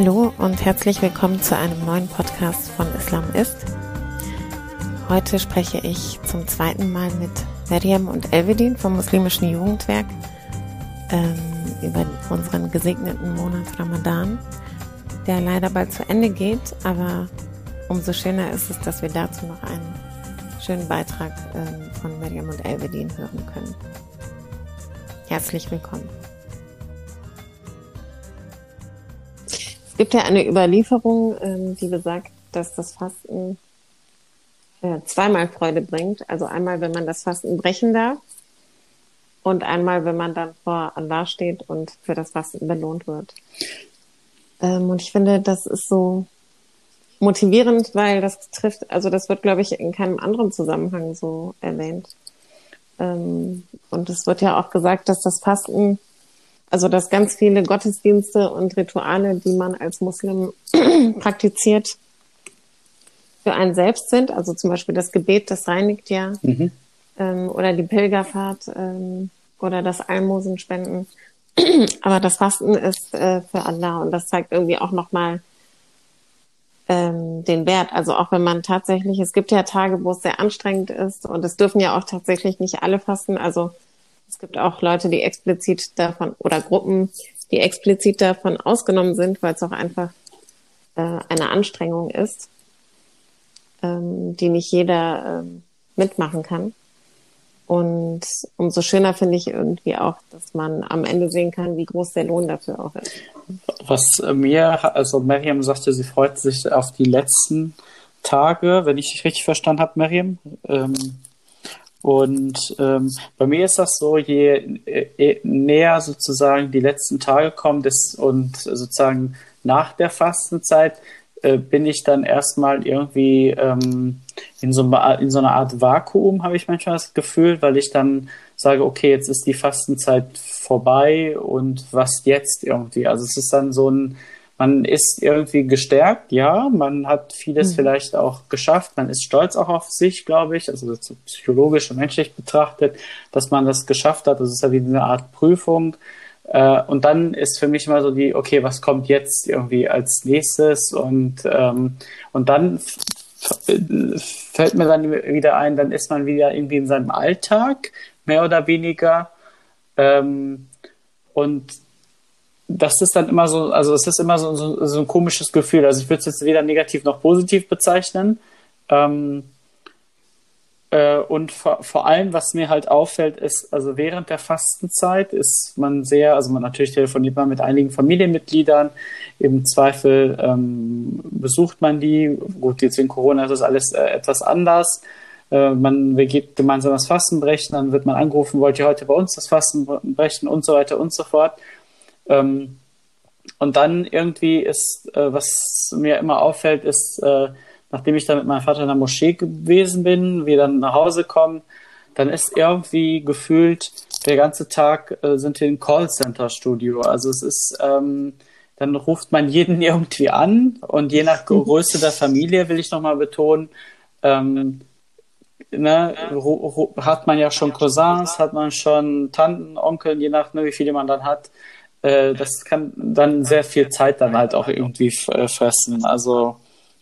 Hallo und herzlich willkommen zu einem neuen Podcast von Islam ist. Heute spreche ich zum zweiten Mal mit Miriam und Elvedin vom Muslimischen Jugendwerk ähm, über unseren gesegneten Monat Ramadan, der leider bald zu Ende geht, aber umso schöner ist es, dass wir dazu noch einen schönen Beitrag ähm, von Miriam und Elvedin hören können. Herzlich willkommen. Gibt ja eine Überlieferung, ähm, die besagt, dass das Fasten äh, zweimal Freude bringt. Also einmal, wenn man das Fasten brechen darf und einmal, wenn man dann vor Allah steht und für das Fasten belohnt wird. Ähm, und ich finde, das ist so motivierend, weil das trifft, also das wird, glaube ich, in keinem anderen Zusammenhang so erwähnt. Ähm, und es wird ja auch gesagt, dass das Fasten, also dass ganz viele Gottesdienste und Rituale, die man als Muslim praktiziert, für einen selbst sind. Also zum Beispiel das Gebet, das reinigt ja. Mhm. Ähm, oder die Pilgerfahrt ähm, oder das Almosenspenden. Aber das Fasten ist äh, für Allah und das zeigt irgendwie auch nochmal ähm, den Wert. Also auch wenn man tatsächlich, es gibt ja Tage, wo es sehr anstrengend ist und es dürfen ja auch tatsächlich nicht alle fasten. Also es gibt auch Leute, die explizit davon oder Gruppen, die explizit davon ausgenommen sind, weil es auch einfach äh, eine Anstrengung ist, ähm, die nicht jeder ähm, mitmachen kann. Und umso schöner finde ich irgendwie auch, dass man am Ende sehen kann, wie groß der Lohn dafür auch ist. Was mir, also Miriam sagte, sie freut sich auf die letzten Tage, wenn ich dich richtig verstanden habe, Miriam. Ähm, und ähm, bei mir ist das so, je, je, näher sozusagen die letzten Tage kommen das, und sozusagen nach der Fastenzeit, äh, bin ich dann erstmal irgendwie ähm, in, so, in so einer Art Vakuum, habe ich manchmal das Gefühl, weil ich dann sage, okay, jetzt ist die Fastenzeit vorbei und was jetzt irgendwie? Also es ist dann so ein, man ist irgendwie gestärkt, ja, man hat vieles mhm. vielleicht auch geschafft, man ist stolz auch auf sich, glaube ich, also psychologisch und menschlich betrachtet, dass man das geschafft hat. Das ist ja wie eine Art Prüfung. Äh, und dann ist für mich immer so die, okay, was kommt jetzt irgendwie als nächstes? Und, ähm, und dann fällt mir dann wieder ein, dann ist man wieder irgendwie in seinem Alltag, mehr oder weniger. Ähm, und das ist dann immer so, also es ist immer so, so, so ein komisches Gefühl. Also ich würde es jetzt weder negativ noch positiv bezeichnen. Ähm, äh, und vor, vor allem, was mir halt auffällt, ist, also während der Fastenzeit ist man sehr, also man natürlich telefoniert man mit einigen Familienmitgliedern, im Zweifel ähm, besucht man die. Gut, jetzt wegen Corona ist das alles äh, etwas anders. Äh, man geht gemeinsam das Fasten brechen, dann wird man angerufen, wollt ihr heute bei uns das Fasten brechen und so weiter und so fort. Ähm, und dann irgendwie ist, äh, was mir immer auffällt, ist, äh, nachdem ich dann mit meinem Vater in der Moschee gewesen bin, wir dann nach Hause kommen, dann ist irgendwie gefühlt, der ganze Tag äh, sind wir im Callcenter-Studio. Also es ist, ähm, dann ruft man jeden irgendwie an und je nach Größe der Familie, will ich nochmal betonen, ähm, ne, hat man ja schon Cousins, hat man schon Tanten, Onkel, je nach, ne, wie viele man dann hat. Äh, das kann dann sehr viel Zeit dann halt auch irgendwie äh, fressen. Also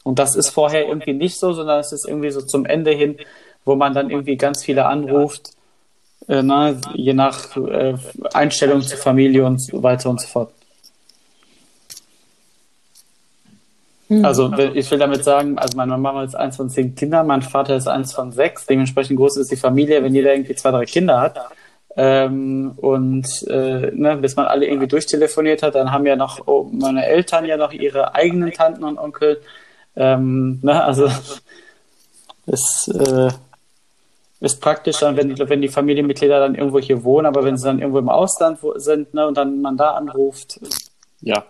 und das ist vorher irgendwie nicht so, sondern es ist irgendwie so zum Ende hin, wo man dann irgendwie ganz viele anruft, äh, na, je nach äh, Einstellung zur Familie und so weiter und so fort. Hm. Also ich will damit sagen, also meine Mama ist eins von zehn Kindern, mein Vater ist eins von sechs, dementsprechend groß ist die Familie, wenn jeder irgendwie zwei, drei Kinder hat. Ähm, und äh, ne, bis man alle irgendwie durchtelefoniert hat, dann haben ja noch oh, meine Eltern ja noch ihre eigenen Tanten und Onkel ähm, ne, also es äh, ist praktisch dann, wenn, wenn die Familienmitglieder dann irgendwo hier wohnen, aber wenn sie dann irgendwo im Ausland sind ne, und dann man da anruft, ja.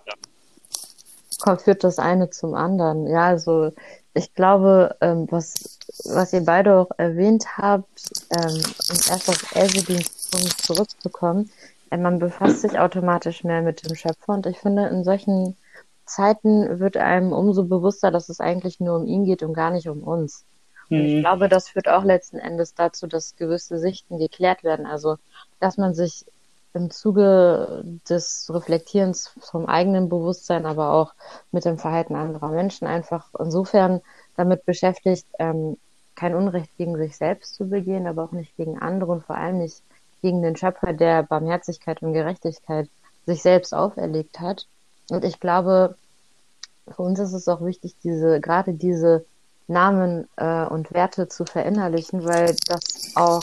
Kommt, führt das eine zum anderen. Ja, also ich glaube, ähm, was, was ihr beide auch erwähnt habt, ähm, um erst auf Elvedins Punkt zurückzukommen, man befasst sich automatisch mehr mit dem Schöpfer und ich finde, in solchen Zeiten wird einem umso bewusster, dass es eigentlich nur um ihn geht und gar nicht um uns. Und ich mhm. glaube, das führt auch letzten Endes dazu, dass gewisse Sichten geklärt werden. Also, dass man sich im Zuge des Reflektierens vom eigenen Bewusstsein, aber auch mit dem Verhalten anderer Menschen einfach insofern damit beschäftigt, ähm, kein Unrecht gegen sich selbst zu begehen, aber auch nicht gegen andere und vor allem nicht gegen den Schöpfer, der Barmherzigkeit und Gerechtigkeit sich selbst auferlegt hat. Und ich glaube, für uns ist es auch wichtig, diese, gerade diese Namen äh, und Werte zu verinnerlichen, weil das auch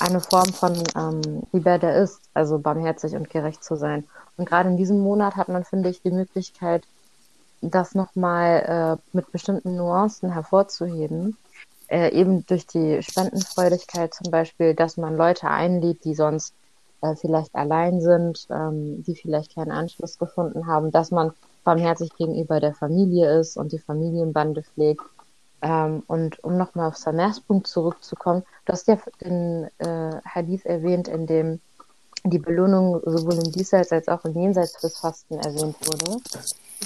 eine Form von ähm, Liberde ist, also barmherzig und gerecht zu sein. Und gerade in diesem Monat hat man, finde ich, die Möglichkeit, das nochmal äh, mit bestimmten Nuancen hervorzuheben. Äh, eben durch die Spendenfreudigkeit zum Beispiel, dass man Leute einlädt, die sonst äh, vielleicht allein sind, ähm, die vielleicht keinen Anschluss gefunden haben, dass man barmherzig gegenüber der Familie ist und die Familienbande pflegt. Ähm, und um nochmal auf Samers Punkt zurückzukommen, du hast ja den äh, Hadith erwähnt, in dem die Belohnung sowohl im Diesseits als auch im Jenseits fürs Fasten erwähnt wurde.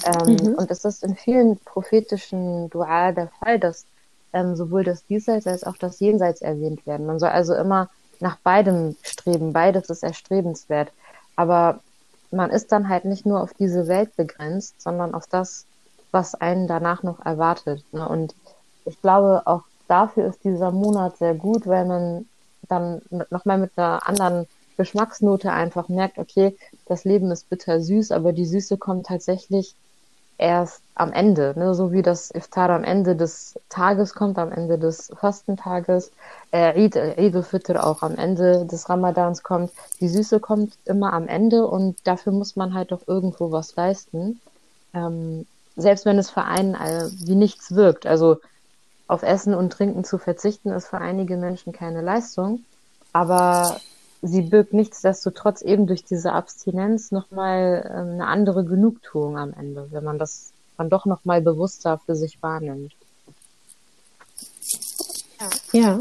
Ähm, mhm. Und es ist in vielen prophetischen Dua der Fall, dass ähm, sowohl das Diesseits als auch das Jenseits erwähnt werden. Man soll also immer nach beidem streben. Beides ist erstrebenswert. Aber man ist dann halt nicht nur auf diese Welt begrenzt, sondern auf das, was einen danach noch erwartet. Ne? Und ich glaube, auch dafür ist dieser Monat sehr gut, weil man dann nochmal mit einer anderen Geschmacksnote einfach merkt, okay, das Leben ist bitter süß, aber die Süße kommt tatsächlich erst am Ende, ne? so wie das Iftar am Ende des Tages kommt, am Ende des Fastentages, äh, Eid, Eid al-Fitr auch am Ende des Ramadans kommt. Die Süße kommt immer am Ende und dafür muss man halt doch irgendwo was leisten. Ähm, selbst wenn es für einen äh, wie nichts wirkt. Also auf Essen und Trinken zu verzichten, ist für einige Menschen keine Leistung. Aber sie birgt nichtsdestotrotz eben durch diese Abstinenz nochmal ähm, eine andere Genugtuung am Ende, wenn man das dann doch nochmal bewusster für sich wahrnimmt. Ja,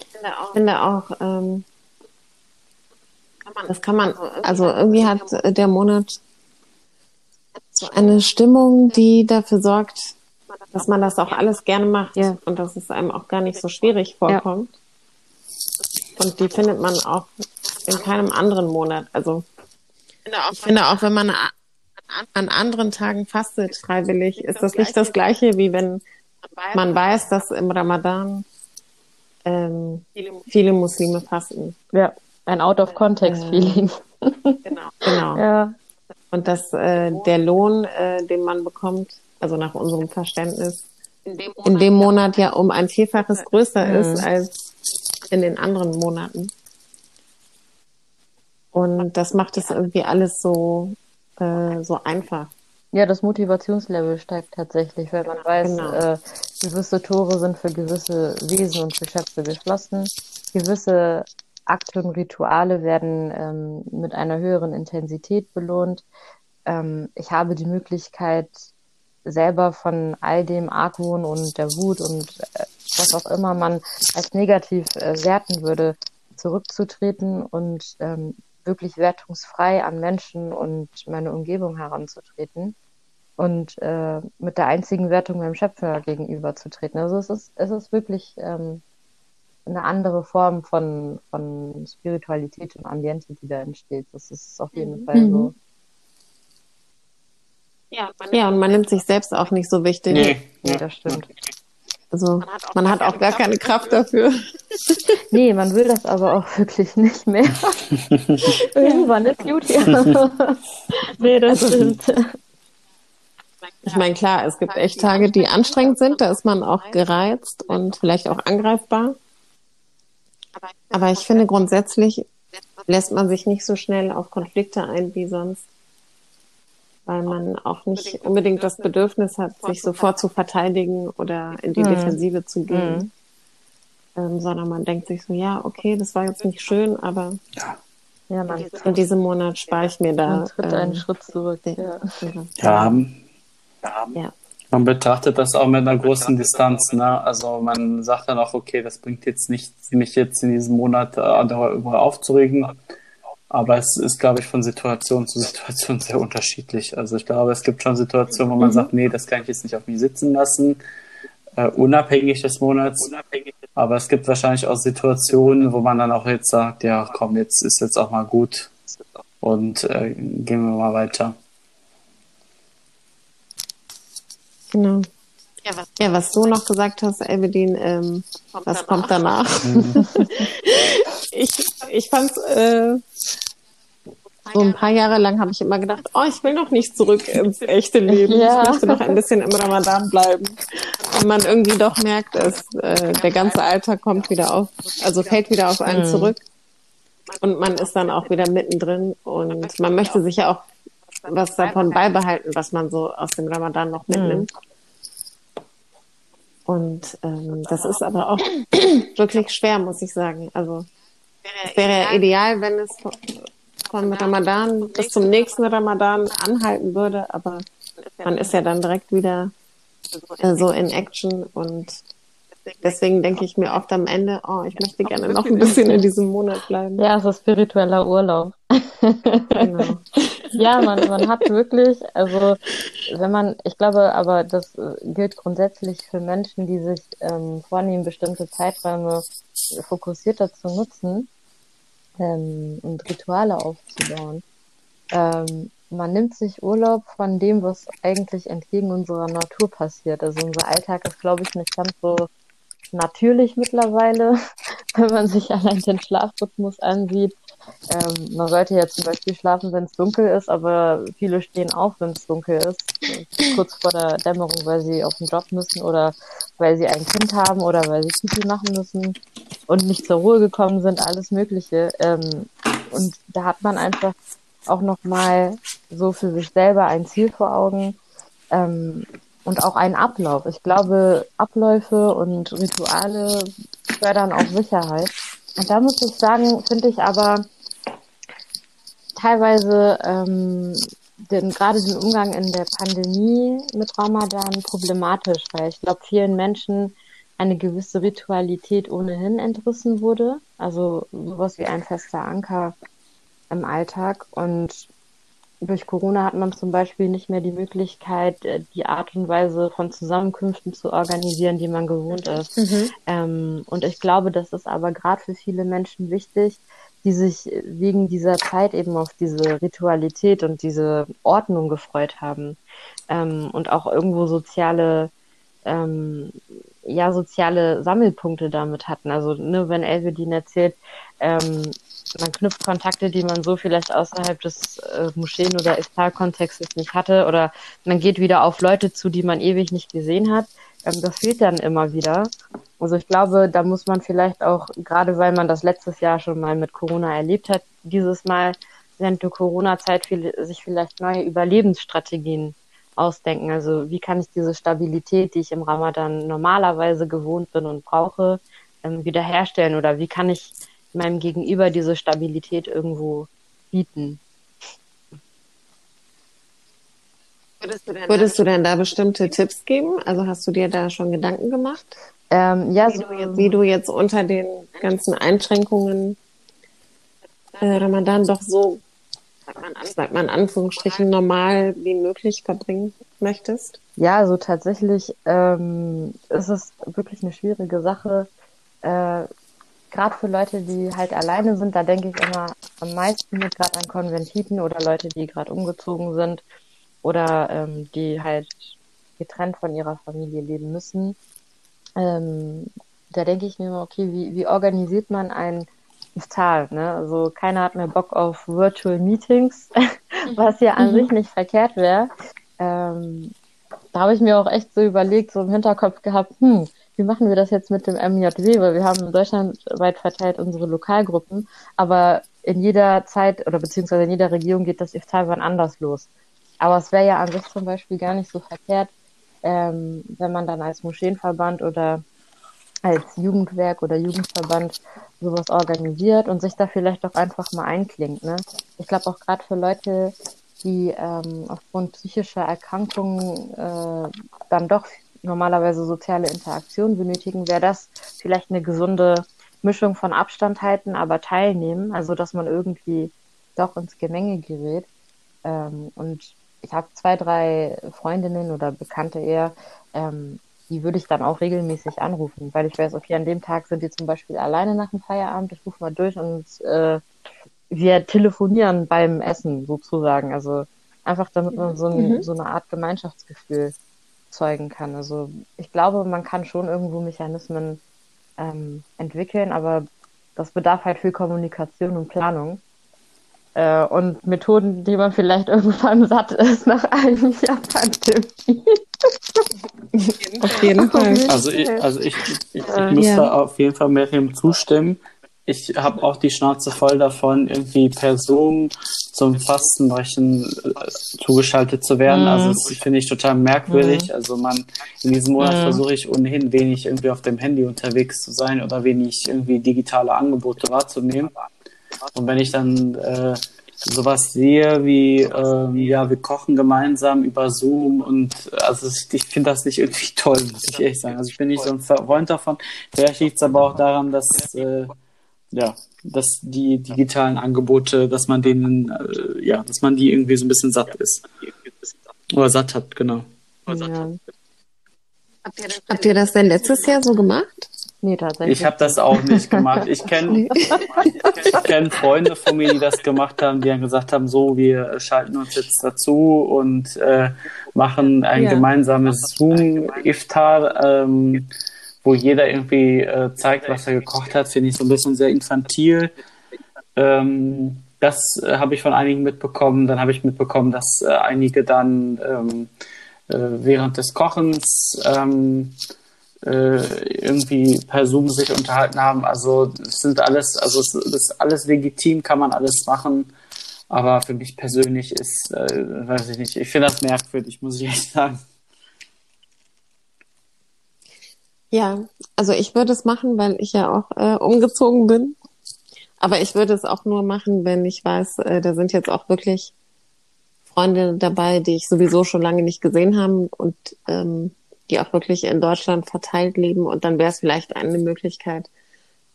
ich finde auch, ähm, das kann man, also irgendwie hat der Monat so eine Stimmung, die dafür sorgt, dass man das auch alles gerne macht ja. und dass es einem auch gar nicht so schwierig vorkommt. Ja. Und die findet man auch in keinem anderen Monat. Also ich finde auch, wenn man an anderen Tagen fastet freiwillig, ist das nicht das gleiche, wie wenn man weiß, dass im Ramadan ähm, viele Muslime fasten. Ja, ein Out-of-Context-Feeling. Äh, genau. genau. Ja. Und dass äh, der Lohn, äh, den man bekommt, also nach unserem Verständnis, in dem Monat, ja um ein Vielfaches größer mhm. ist als in den anderen Monaten. Und das macht es irgendwie alles so, äh, so einfach. Ja, das Motivationslevel steigt tatsächlich, weil man weiß, genau. äh, gewisse Tore sind für gewisse Wesen und Geschöpfe geschlossen. Gewisse Akte und Rituale werden ähm, mit einer höheren Intensität belohnt. Ähm, ich habe die Möglichkeit, selber von all dem Argwohn und der Wut und äh, was auch immer man als negativ äh, werten würde, zurückzutreten und ähm, wirklich wertungsfrei an Menschen und meine Umgebung heranzutreten und äh, mit der einzigen Wertung meinem Schöpfer gegenüberzutreten. Also es ist, es ist wirklich ähm, eine andere Form von, von Spiritualität und Ambiente, die da entsteht. Das ist auf jeden mhm. Fall so. Ja, ja, und man nimmt sich selbst auch nicht so wichtig. Nee, nee das stimmt. Also man hat auch, man hat auch gar keine Kraft dafür. nee, man will das aber auch wirklich nicht mehr. Irgendwann ist gut hier. nee, das stimmt. Ich meine, klar, es gibt echt Tage, die anstrengend sind, da ist man auch gereizt und vielleicht auch angreifbar. Aber ich finde grundsätzlich lässt man sich nicht so schnell auf Konflikte ein wie sonst weil man auch nicht unbedingt das Bedürfnis hat, sich sofort zu verteidigen oder in die mhm. Defensive zu gehen, mhm. ähm, sondern man denkt sich so, ja, okay, das war jetzt nicht schön, aber ja. Ja, man in diesem Monat spare ich mir da. Man tritt ähm, einen Schritt zurück. Ja. Ja. ja. Man betrachtet das auch mit einer großen Distanz. Ne? Also man sagt dann auch, okay, das bringt jetzt nichts, mich jetzt in diesem Monat äh, darüber aufzuregen. Aber es ist, glaube ich, von Situation zu Situation sehr unterschiedlich. Also ich glaube, es gibt schon Situationen, wo man mhm. sagt, nee, das kann ich jetzt nicht auf mich sitzen lassen, äh, unabhängig des Monats. Aber es gibt wahrscheinlich auch Situationen, wo man dann auch jetzt sagt, ja, komm, jetzt ist jetzt auch mal gut. Und äh, gehen wir mal weiter. Genau. Ja was, ja, was du noch gesagt hast, Evelyn, ähm, kommt was danach. kommt danach? Mhm. ich ich fand äh, so ein paar Jahre lang habe ich immer gedacht, oh, ich will noch nicht zurück ins echte Leben. Ja. Ich möchte noch ein bisschen im Ramadan bleiben. Und man irgendwie doch merkt, dass äh, der ganze Alltag kommt wieder auf, also fällt wieder auf einen mhm. zurück. Und man ist dann auch wieder mittendrin und man möchte sich ja auch was davon beibehalten, was man so aus dem Ramadan noch mitnimmt. Mhm. Und ähm, das ist aber auch wirklich schwer, muss ich sagen. Also es wäre ideal, wenn es von Ramadan bis zum nächsten Ramadan anhalten würde, aber man ist ja dann direkt wieder äh, so in Action und deswegen denke ich mir oft am Ende, oh, ich möchte gerne noch ein bisschen in diesem Monat bleiben. Ja, so spiritueller Urlaub. Genau. ja, man, man hat wirklich, also wenn man, ich glaube, aber das gilt grundsätzlich für Menschen, die sich ähm, vornehmen, bestimmte Zeiträume fokussierter zu nutzen, ähm, und Rituale aufzubauen. Ähm, man nimmt sich Urlaub von dem, was eigentlich entgegen unserer Natur passiert. Also unser Alltag ist, glaube ich, nicht ganz so natürlich mittlerweile, wenn man sich allein den Schlafrhythmus ansieht. Ähm, man sollte ja zum Beispiel schlafen, wenn es dunkel ist, aber viele stehen auf, wenn es dunkel ist, kurz vor der Dämmerung, weil sie auf den Job müssen oder weil sie ein Kind haben oder weil sie Pipi machen müssen und nicht zur Ruhe gekommen sind, alles Mögliche. Ähm, und da hat man einfach auch nochmal so für sich selber ein Ziel vor Augen ähm, und auch einen Ablauf. Ich glaube, Abläufe und Rituale fördern auch Sicherheit. Und da muss ich sagen, finde ich aber teilweise ähm, den, gerade den Umgang in der Pandemie mit Ramadan problematisch, weil ich glaube, vielen Menschen eine gewisse Ritualität ohnehin entrissen wurde. Also sowas wie ein fester Anker im Alltag. Und durch Corona hat man zum Beispiel nicht mehr die Möglichkeit, äh, die Art und Weise von Zusammenkünften zu organisieren, die man gewohnt ist. Mhm. Ähm, und ich glaube, das ist aber gerade für viele Menschen wichtig, die sich wegen dieser Zeit eben auf diese Ritualität und diese Ordnung gefreut haben ähm, und auch irgendwo soziale ähm, ja soziale Sammelpunkte damit hatten. Also ne, wenn Elvedin erzählt, ähm, man knüpft Kontakte, die man so vielleicht außerhalb des äh, Moscheen- oder Iftar-Kontextes nicht hatte, oder man geht wieder auf Leute zu, die man ewig nicht gesehen hat. Ähm, das fehlt dann immer wieder. Also ich glaube, da muss man vielleicht auch, gerade weil man das letztes Jahr schon mal mit Corona erlebt hat, dieses Mal während der Corona-Zeit sich vielleicht neue Überlebensstrategien ausdenken. Also wie kann ich diese Stabilität, die ich im Ramadan normalerweise gewohnt bin und brauche, ähm, wiederherstellen oder wie kann ich meinem Gegenüber diese Stabilität irgendwo bieten? Würdest du, denn Würdest du denn da bestimmte Tipps geben? Also hast du dir da schon Gedanken gemacht? Ähm, ja, wie, so, du jetzt, wie du jetzt unter den ganzen Einschränkungen äh, Ramadan doch so sagt man, in Anführungsstrichen normal wie möglich verbringen möchtest? Ja, also tatsächlich ähm, ist es wirklich eine schwierige Sache. Äh, gerade für Leute, die halt alleine sind, da denke ich immer am meisten mit gerade an Konventiten oder Leute, die gerade umgezogen sind oder ähm, die halt getrennt von ihrer Familie leben müssen. Ähm, da denke ich mir immer, okay, wie, wie organisiert man ein Iftar, ne? Also keiner hat mehr Bock auf Virtual Meetings, was ja an mhm. sich nicht verkehrt wäre. Ähm, da habe ich mir auch echt so überlegt, so im Hinterkopf gehabt, hm, wie machen wir das jetzt mit dem MJW? Weil wir haben in Deutschland weit verteilt unsere Lokalgruppen, aber in jeder Zeit oder beziehungsweise in jeder Region geht das Iftar wann anders los. Aber es wäre ja an sich zum Beispiel gar nicht so verkehrt, ähm, wenn man dann als Moscheenverband oder als Jugendwerk oder Jugendverband sowas organisiert und sich da vielleicht auch einfach mal einklingt. Ne? Ich glaube auch gerade für Leute, die ähm, aufgrund psychischer Erkrankungen äh, dann doch normalerweise soziale Interaktion benötigen, wäre das vielleicht eine gesunde Mischung von Abstand halten, aber teilnehmen, also dass man irgendwie doch ins Gemenge gerät. Ähm, und ich habe zwei, drei Freundinnen oder Bekannte eher, ähm, die würde ich dann auch regelmäßig anrufen, weil ich weiß, okay, an dem Tag sind die zum Beispiel alleine nach dem Feierabend, ich rufe mal durch und äh, wir telefonieren beim Essen sozusagen. Also einfach damit man so, ein, Mhm. so eine Art Gemeinschaftsgefühl zeugen kann. Also ich glaube, man kann schon irgendwo Mechanismen ähm, entwickeln, aber das bedarf halt viel Kommunikation und Planung. Äh, und Methoden, die man vielleicht irgendwann satt ist nach einem Jahr Pandemie. Auf jeden Fall. Also ich, also ich, ich, ich Äh, muss ja. da auf jeden Fall Miriam zustimmen. Ich habe auch die Schnauze voll davon, irgendwie per Zoom zum Fastenbrechen äh, zugeschaltet zu werden. Mhm. Also das finde ich total merkwürdig. Also man, in diesem Monat Mhm. versuche ich ohnehin wenig irgendwie auf dem Handy unterwegs zu sein oder wenig irgendwie digitale Angebote wahrzunehmen. Und wenn ich dann äh, sowas sehe wie, ähm, ja, wir kochen gemeinsam über Zoom und also ich, ich finde das nicht irgendwie toll, muss ich ehrlich sagen. Also ich bin nicht so ein Freund davon. Vielleicht liegt es aber auch daran, dass äh, ja, dass die digitalen Angebote, dass man denen, äh, ja, dass man die irgendwie so ein bisschen satt ist. Oder satt hat, genau. Ja. Habt ihr das denn letztes Jahr so gemacht? Nee, tatsächlich. Ich habe das auch nicht gemacht. Ich kenne ich kenn Freunde von mir, die das gemacht haben, die dann gesagt haben, so, wir schalten uns jetzt dazu und äh, machen ein Ja. gemeinsames Zoom-Iftar, ähm, wo jeder irgendwie äh, zeigt, was er gekocht hat. Finde ich so ein bisschen sehr infantil. Ähm, das äh, habe ich von einigen mitbekommen. Dann habe ich mitbekommen, dass äh, einige dann ähm, äh, während des Kochens ähm, äh, irgendwie per Zoom sich unterhalten haben. Also es sind alles, also es ist alles legitim, kann man alles machen. Aber für mich persönlich ist, äh, weiß ich nicht, ich finde das merkwürdig, muss ich echt sagen. Ja, also ich würde es machen, weil ich ja auch äh, umgezogen bin. Aber ich würde es auch nur machen, wenn ich weiß, äh, da sind jetzt auch wirklich Freunde dabei, die ich sowieso schon lange nicht gesehen habe und ähm, die auch wirklich in Deutschland verteilt leben. Und dann wäre es vielleicht eine Möglichkeit,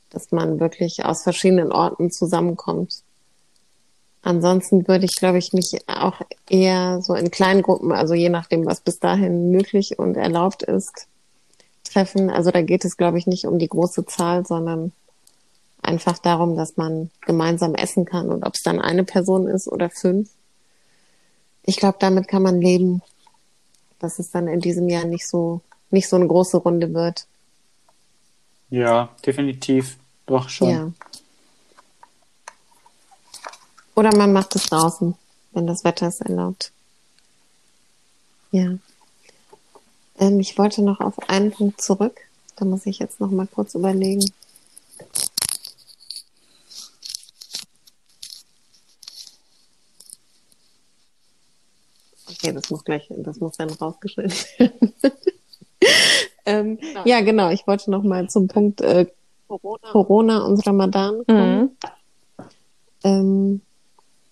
dass man wirklich aus verschiedenen Orten zusammenkommt. Ansonsten würde ich, glaube ich, mich auch eher so in kleinen Gruppen, also je nachdem, was bis dahin möglich und erlaubt ist, treffen. Also da geht es, glaube ich, nicht um die große Zahl, sondern einfach darum, dass man gemeinsam essen kann und ob es dann eine Person ist oder fünf. Ich glaube, damit kann man leben, dass es dann in diesem Jahr nicht so nicht so eine große Runde wird. Ja, definitiv. Doch schon. Ja. Oder man macht es draußen, wenn das Wetter es erlaubt. Ja. Ähm, ich wollte noch auf einen Punkt zurück. Da muss ich jetzt noch mal kurz überlegen. Okay, das muss gleich, das muss dann rausgeschnitten werden. ähm, ja, genau. Ich wollte noch mal zum Punkt äh, Corona und Ramadan kommen. Mhm. Ähm,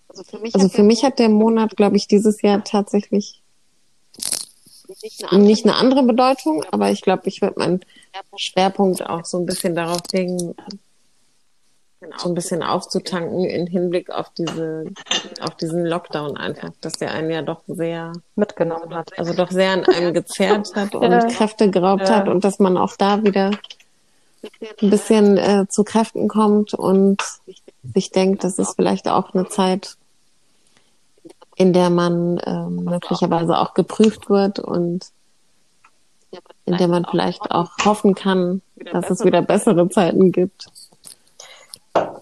Also für mich, also hat für der mich hat der Monat, glaube ich, dieses Jahr tatsächlich nicht eine andere nicht eine andere Bedeutung, aber ich glaube, ich würde meinen Schwerpunkt auch so ein bisschen darauf legen, so ein bisschen aufzutanken in Hinblick auf diese, auf diesen Lockdown einfach, dass der einen ja doch sehr, mitgenommen hat. also doch sehr an einem gezerrt hat und Ja. Kräfte geraubt Ja. hat und dass man auch da wieder ein bisschen äh, zu Kräften kommt und sich denkt, das ist vielleicht auch eine Zeit, in der man ähm, möglicherweise auch geprüft wird und in der man vielleicht auch hoffen kann, dass es wieder bessere Zeiten gibt.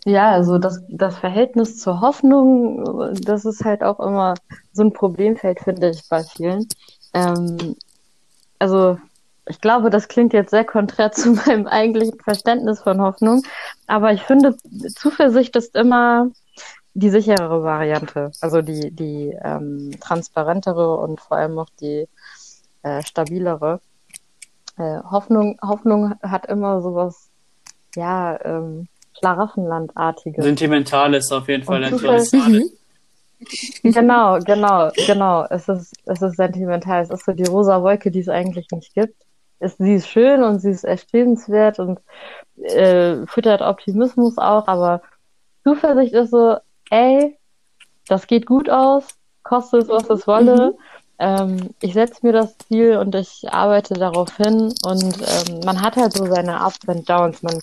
Ja, also das, das Verhältnis zur Hoffnung, das ist halt auch immer so ein Problemfeld, finde ich, bei vielen. Ähm, also ich glaube, das klingt jetzt sehr konträr zu meinem eigentlichen Verständnis von Hoffnung, aber ich finde, Zuversicht ist immer die sicherere Variante, also die, die ähm, transparentere und vor allem auch die äh, stabilere. Äh, Hoffnung, Hoffnung hat immer sowas, ja, ähm, Schlaraffenlandartiges. Sentimental ist auf jeden Fall etwas. Zufall- Genau, genau, genau. Es ist, es ist sentimental. Es ist so die rosa Wolke, die es eigentlich nicht gibt. Es, sie ist schön und sie ist erstrebenswert und äh, füttert Optimismus auch, aber Zuversicht ist so, ey, das geht gut aus, koste es, was es wolle. Ähm, ich setze mir das Ziel und ich arbeite darauf hin und ähm, man hat halt so seine Ups und Downs. Man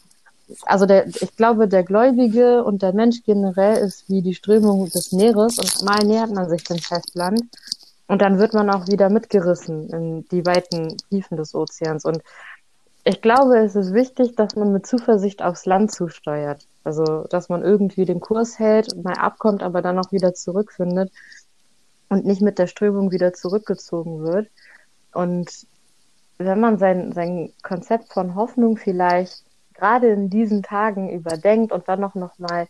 also der, ich glaube, der Gläubige und der Mensch generell ist wie die Strömung des Meeres und mal nähert man sich dem Festland und dann wird man auch wieder mitgerissen in die weiten Tiefen des Ozeans. Und ich glaube, es ist wichtig, dass man mit Zuversicht aufs Land zusteuert. Also, dass man irgendwie den Kurs hält, mal abkommt, aber dann auch wieder zurückfindet und nicht mit der Strömung wieder zurückgezogen wird. Und wenn man sein, sein Konzept von Hoffnung vielleicht gerade in diesen Tagen überdenkt und dann noch, noch mal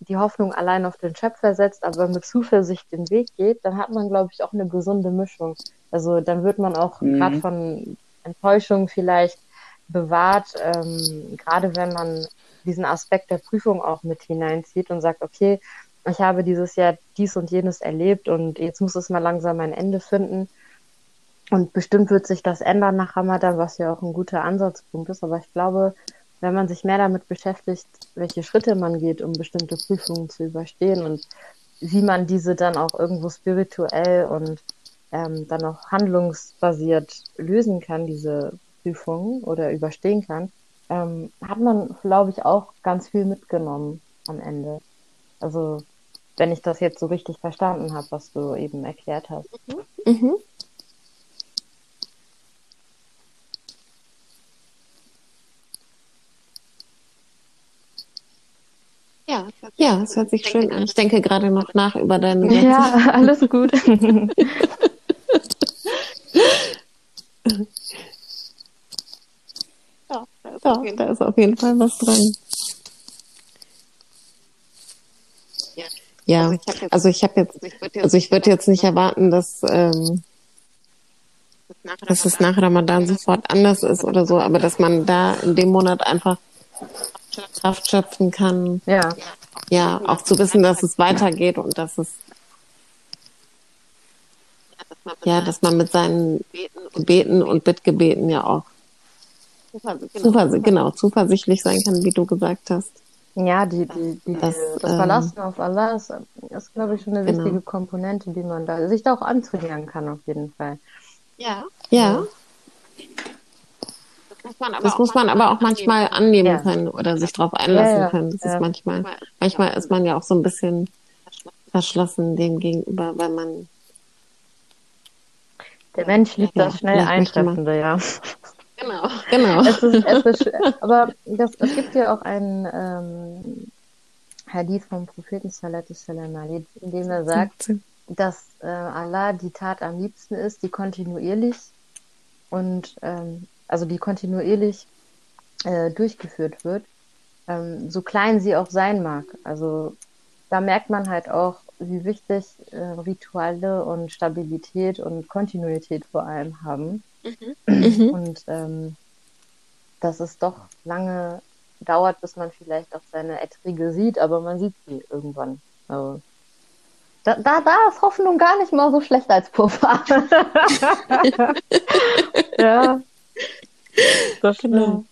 die Hoffnung allein auf den Schöpfer setzt, aber mit Zuversicht den Weg geht, dann hat man, glaube ich, auch eine gesunde Mischung. Also dann wird man auch mhm. gerade von Enttäuschung vielleicht bewahrt, ähm, gerade wenn man diesen Aspekt der Prüfung auch mit hineinzieht und sagt, okay, ich habe dieses Jahr dies und jenes erlebt und jetzt muss es mal langsam ein Ende finden. Und bestimmt wird sich das ändern nach Ramadan, was ja auch ein guter Ansatzpunkt ist. Aber ich glaube, wenn man sich mehr damit beschäftigt, welche Schritte man geht, um bestimmte Prüfungen zu überstehen und wie man diese dann auch irgendwo spirituell und ähm, dann auch handlungsbasiert lösen kann, diese Prüfungen oder überstehen kann, ähm, hat man, glaube ich, auch ganz viel mitgenommen am Ende. Also, wenn ich das jetzt so richtig verstanden habe, was du eben erklärt hast. Mhm. Mhm. Ja, ja, es hört sich schön an. Ich denke gerade noch nach über deine. Ja, alles gut. ja, da ist, auf jeden Fall was dran. Ja, also ich habe jetzt, also ich würde jetzt nicht erwarten, dass, ähm, dass es nach Ramadan sofort anders ist oder so, aber dass man da in dem Monat einfach Kraft schöpfen kann. Ja. Ja, auch zu wissen, dass es weitergeht und dass es ja, dass man mit seinen Gebeten und Bittgebeten ja auch zuversichtlich, genau, zuversichtlich sein kann, wie du gesagt hast. Ja, die, die, die, das, das Verlassen ähm, auf Allah ist, ist glaube ich, schon eine genau. wichtige Komponente, die man da sich da auch antrainieren kann, auf jeden Fall. Ja. Ja muss man aber, das muss man aber auch manchmal annehmen ja. können oder sich darauf einlassen ja, können. Das ist manchmal, manchmal ist man ja auch so ein bisschen verschlossen dem gegenüber, weil man. Der Mensch liebt das schnell Eintreffende, ja. Genau, genau. Es ist, es ist, aber das, es gibt ja auch einen ähm, Hadith vom Propheten Sallallahu in dem er sagt, dass äh, Allah die Tat am liebsten ist, die kontinuierlich und ähm, also die kontinuierlich äh, durchgeführt wird, ähm, so klein sie auch sein mag. Also da merkt man halt auch, wie wichtig äh, Rituale und Stabilität und Kontinuität vor allem haben. Mhm. Und ähm, dass es doch lange dauert, bis man vielleicht auch seine Erträge sieht, aber man sieht sie irgendwann. Also, da, da, da ist Hoffnung gar nicht mal so schlecht als Puffer. ja, das stimmt. Genau.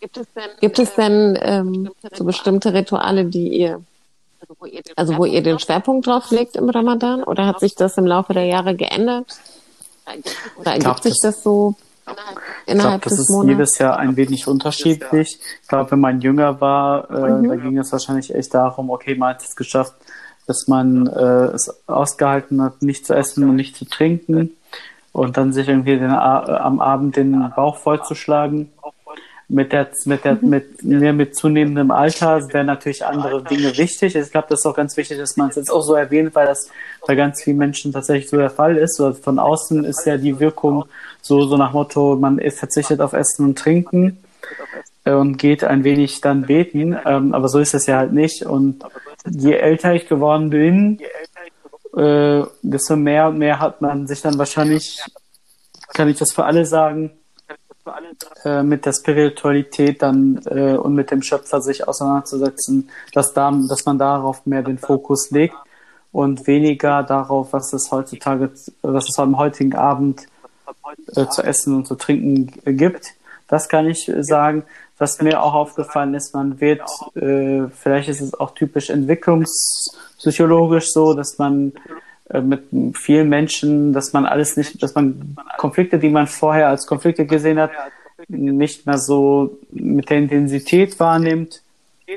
Gibt es denn, Gibt es denn ähm, so bestimmte Rituale, die ihr, also wo ihr den Schwerpunkt drauf legt im Ramadan? Oder hat sich das im Laufe der Jahre geändert? Oder ergibt glaub, sich das so innerhalb ich glaub, das des ist Monats? jedes Jahr ein wenig unterschiedlich. Ich glaube, wenn man jünger war, äh, mhm. da ging es wahrscheinlich echt darum, okay, man hat es geschafft, dass man äh, es ausgehalten hat, nicht zu essen und nicht zu trinken und dann sich irgendwie den, am Abend den Bauch vollzuschlagen. Mit der, mit der, mit, mir mit zunehmendem Alter werden natürlich andere Dinge wichtig. Ich glaube, das ist auch ganz wichtig, dass man es jetzt auch so erwähnt, weil das bei ganz vielen Menschen tatsächlich so der Fall ist. Also von außen ist ja die Wirkung so, so nach Motto, man verzichtet auf Essen und Trinken und geht ein wenig dann beten. Ähm, aber so ist es ja halt nicht. Und je älter ich geworden bin, äh, desto mehr und mehr hat man sich dann wahrscheinlich, kann ich das für alle sagen, äh, mit der Spiritualität dann äh, und mit dem Schöpfer sich auseinanderzusetzen, dass, da, dass man darauf mehr den Fokus legt und weniger darauf, was es heutzutage, was es am heutigen Abend äh, zu essen und zu trinken gibt. Das kann ich sagen. Was mir auch aufgefallen ist, man wird, äh, vielleicht ist es auch typisch entwicklungspsychologisch so, dass man mit vielen Menschen, dass man alles nicht, dass man Konflikte, die man vorher als Konflikte gesehen hat, nicht mehr so mit der Intensität wahrnimmt.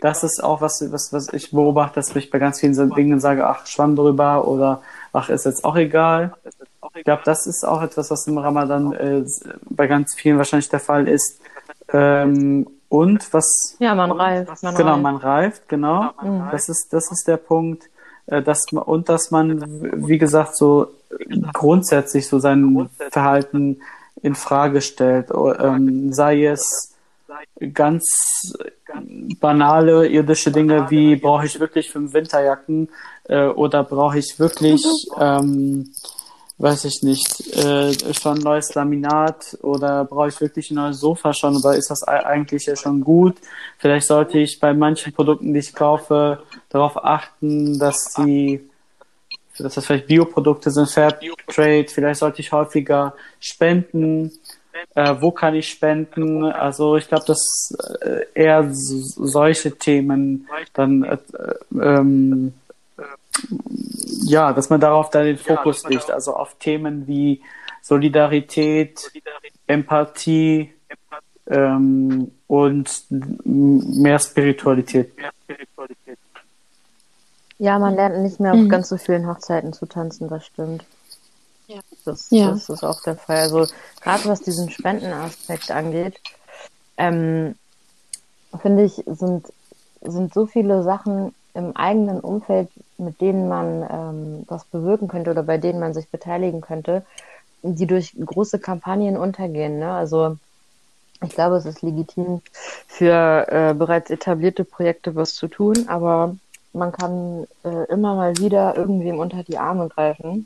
Das ist auch was, was, was ich beobachte, dass ich bei ganz vielen Dingen sage, ach, schwamm drüber oder ach, ist jetzt auch egal. Ich glaube, das ist auch etwas, was im Ramadan äh, bei ganz vielen wahrscheinlich der Fall ist. Ähm, und was? Ja, man reift. Man genau, reift. man reift, genau. Mhm. Das ist, das ist der Punkt, äh, dass man, und dass man, wie gesagt, so grundsätzlich so sein Verhalten in Frage stellt, ähm, sei es ganz banale irdische Dinge wie brauche ich wirklich fünf Winterjacken äh, oder brauche ich wirklich ähm, weiß ich nicht, äh, schon neues Laminat oder brauche ich wirklich ein neues Sofa schon oder ist das eigentlich ja schon gut? Vielleicht sollte ich bei manchen Produkten, die ich kaufe, darauf achten, dass sie dass das vielleicht Bioprodukte sind, Fairtrade, vielleicht sollte ich häufiger spenden. Äh, wo kann ich spenden? Also ich glaube, dass äh, eher solche Themen dann äh, ähm, ja, dass man darauf dann den Fokus ja, legt, also auf Themen wie Solidarität, Solidarität Empathie, ähm, und mehr Spiritualität. Ja, man lernt nicht mehr auf mhm. ganz so vielen Hochzeiten zu tanzen, das stimmt. Ja. Das, ja. das ist auch der Fall. Also gerade was diesen Spendenaspekt angeht, ähm, finde ich, sind, sind so viele Sachen im eigenen Umfeld, mit denen man ähm, was bewirken könnte oder bei denen man sich beteiligen könnte, die durch große Kampagnen untergehen. Ne? Also ich glaube, es ist legitim für äh, bereits etablierte Projekte was zu tun, aber man kann äh, immer mal wieder irgendwem unter die Arme greifen.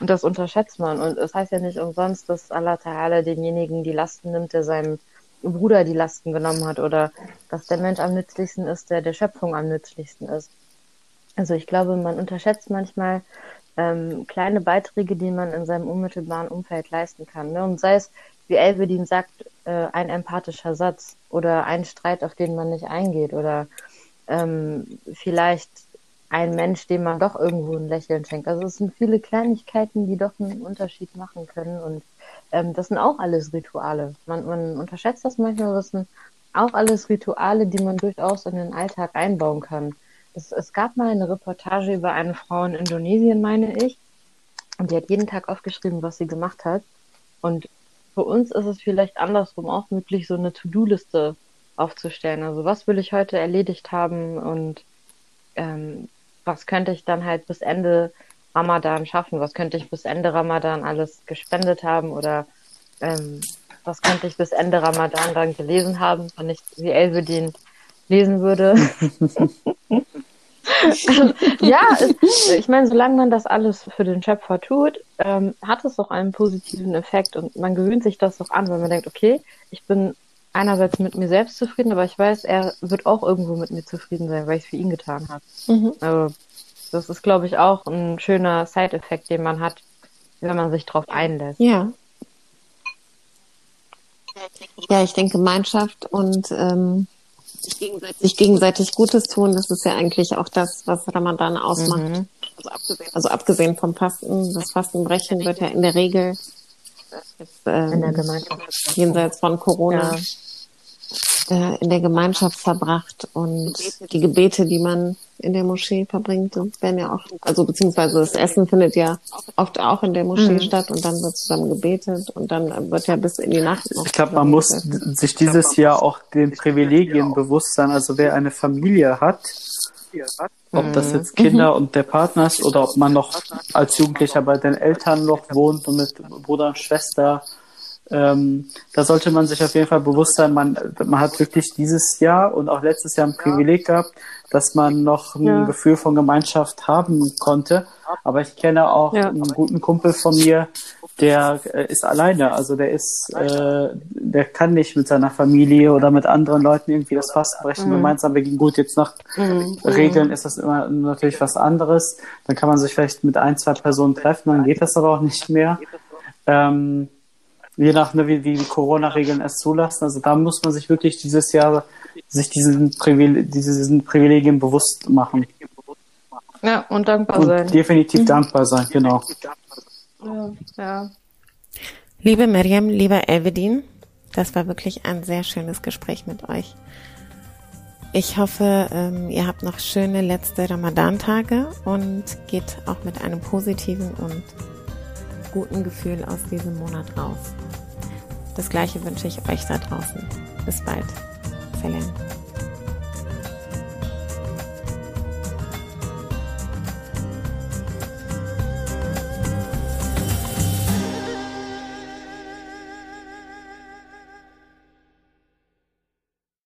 Und das unterschätzt man. Und es heißt ja nicht umsonst, dass Allah Ta'ala demjenigen die Lasten nimmt, der seinem Bruder die Lasten genommen hat oder dass der Mensch am nützlichsten ist, der der Schöpfung am nützlichsten ist. Also ich glaube, man unterschätzt manchmal ähm, kleine Beiträge, die man in seinem unmittelbaren Umfeld leisten kann. Ne? Und sei es, wie Elvedin sagt, äh, ein empathischer Satz oder ein Streit, auf den man nicht eingeht oder ähm, vielleicht ein Mensch, dem man doch irgendwo ein Lächeln schenkt. Also es sind viele Kleinigkeiten, die doch einen Unterschied machen können und ähm, das sind auch alles Rituale. Man, man unterschätzt das manchmal, das sind auch alles Rituale, die man durchaus in den Alltag einbauen kann. Es, es gab mal eine Reportage über eine Frau in Indonesien, meine ich, und die hat jeden Tag aufgeschrieben, was sie gemacht hat. Und für uns ist es vielleicht andersrum auch möglich, so eine To-Do-Liste aufzustellen. Also was will ich heute erledigt haben und ähm, was könnte ich dann halt bis Ende Ramadan schaffen? Was könnte ich bis Ende Ramadan alles gespendet haben oder ähm, was könnte ich bis Ende Ramadan dann gelesen haben, wenn ich wie Elvedin lesen würde? ja, ich meine, solange man das alles für den Schöpfer tut, ähm, hat es doch einen positiven Effekt und man gewöhnt sich das doch an, weil man denkt, okay, ich bin einerseits mit mir selbst zufrieden, aber ich weiß, er wird auch irgendwo mit mir zufrieden sein, weil ich es für ihn getan habe. Mhm. Also das ist, glaube ich, auch ein schöner Side-Effekt, den man hat, wenn man sich darauf einlässt. Ja. Ja, ich denke Gemeinschaft und ähm, sich, gegenseitig, sich gegenseitig Gutes tun, das ist ja eigentlich auch das, was Ramadan ausmacht. Mhm. Also, abgesehen, also abgesehen vom Fasten, das Fastenbrechen wird ja in der Regel jetzt, ähm, in der Gemeinschaft jenseits von Corona ja äh, in der Gemeinschaft verbracht und die Gebete, die man in der Moschee verbringt, werden ja auch, also beziehungsweise das Essen findet ja oft auch in der Moschee mhm. statt und dann wird zusammen gebetet und dann wird ja bis in die Nacht noch. Ich glaube, man muss sich dieses Jahr auch den Privilegien bewusst sein. Also wer eine Familie hat, ob das jetzt mhm. Kinder mhm. und der Partner ist oder ob man noch als Jugendlicher bei den Eltern noch wohnt und mit Bruder und Schwester ähm, da sollte man sich auf jeden Fall bewusst sein, man, man hat wirklich dieses Jahr und auch letztes Jahr ein Privileg gehabt, dass man noch ein ja. Gefühl von Gemeinschaft haben konnte. Aber ich kenne auch ja. einen guten Kumpel von mir, der äh, ist alleine. Also der ist, äh, der kann nicht mit seiner Familie oder mit anderen Leuten irgendwie das Fasten brechen mhm. gemeinsam begehen. Gut, jetzt nach mhm. Regeln ist das immer natürlich was anderes. Dann kann man sich vielleicht mit ein, zwei Personen treffen, dann geht das aber auch nicht mehr. Ähm, je nach, ne, wie die Corona-Regeln es zulassen. Also da muss man sich wirklich dieses Jahr sich diesen, Privile diesen Privilegien bewusst machen. Ja, und dankbar und sein. Definitiv mhm. dankbar sein, genau. Ja, ja. Liebe Miriam, lieber Elvedin, das war wirklich ein sehr schönes Gespräch mit euch. Ich hoffe, ähm, ihr habt noch schöne letzte Ramadan-Tage und geht auch mit einem positiven und guten Gefühl aus diesem Monat raus. Das gleiche wünsche ich euch da draußen. Bis bald. Verlängert.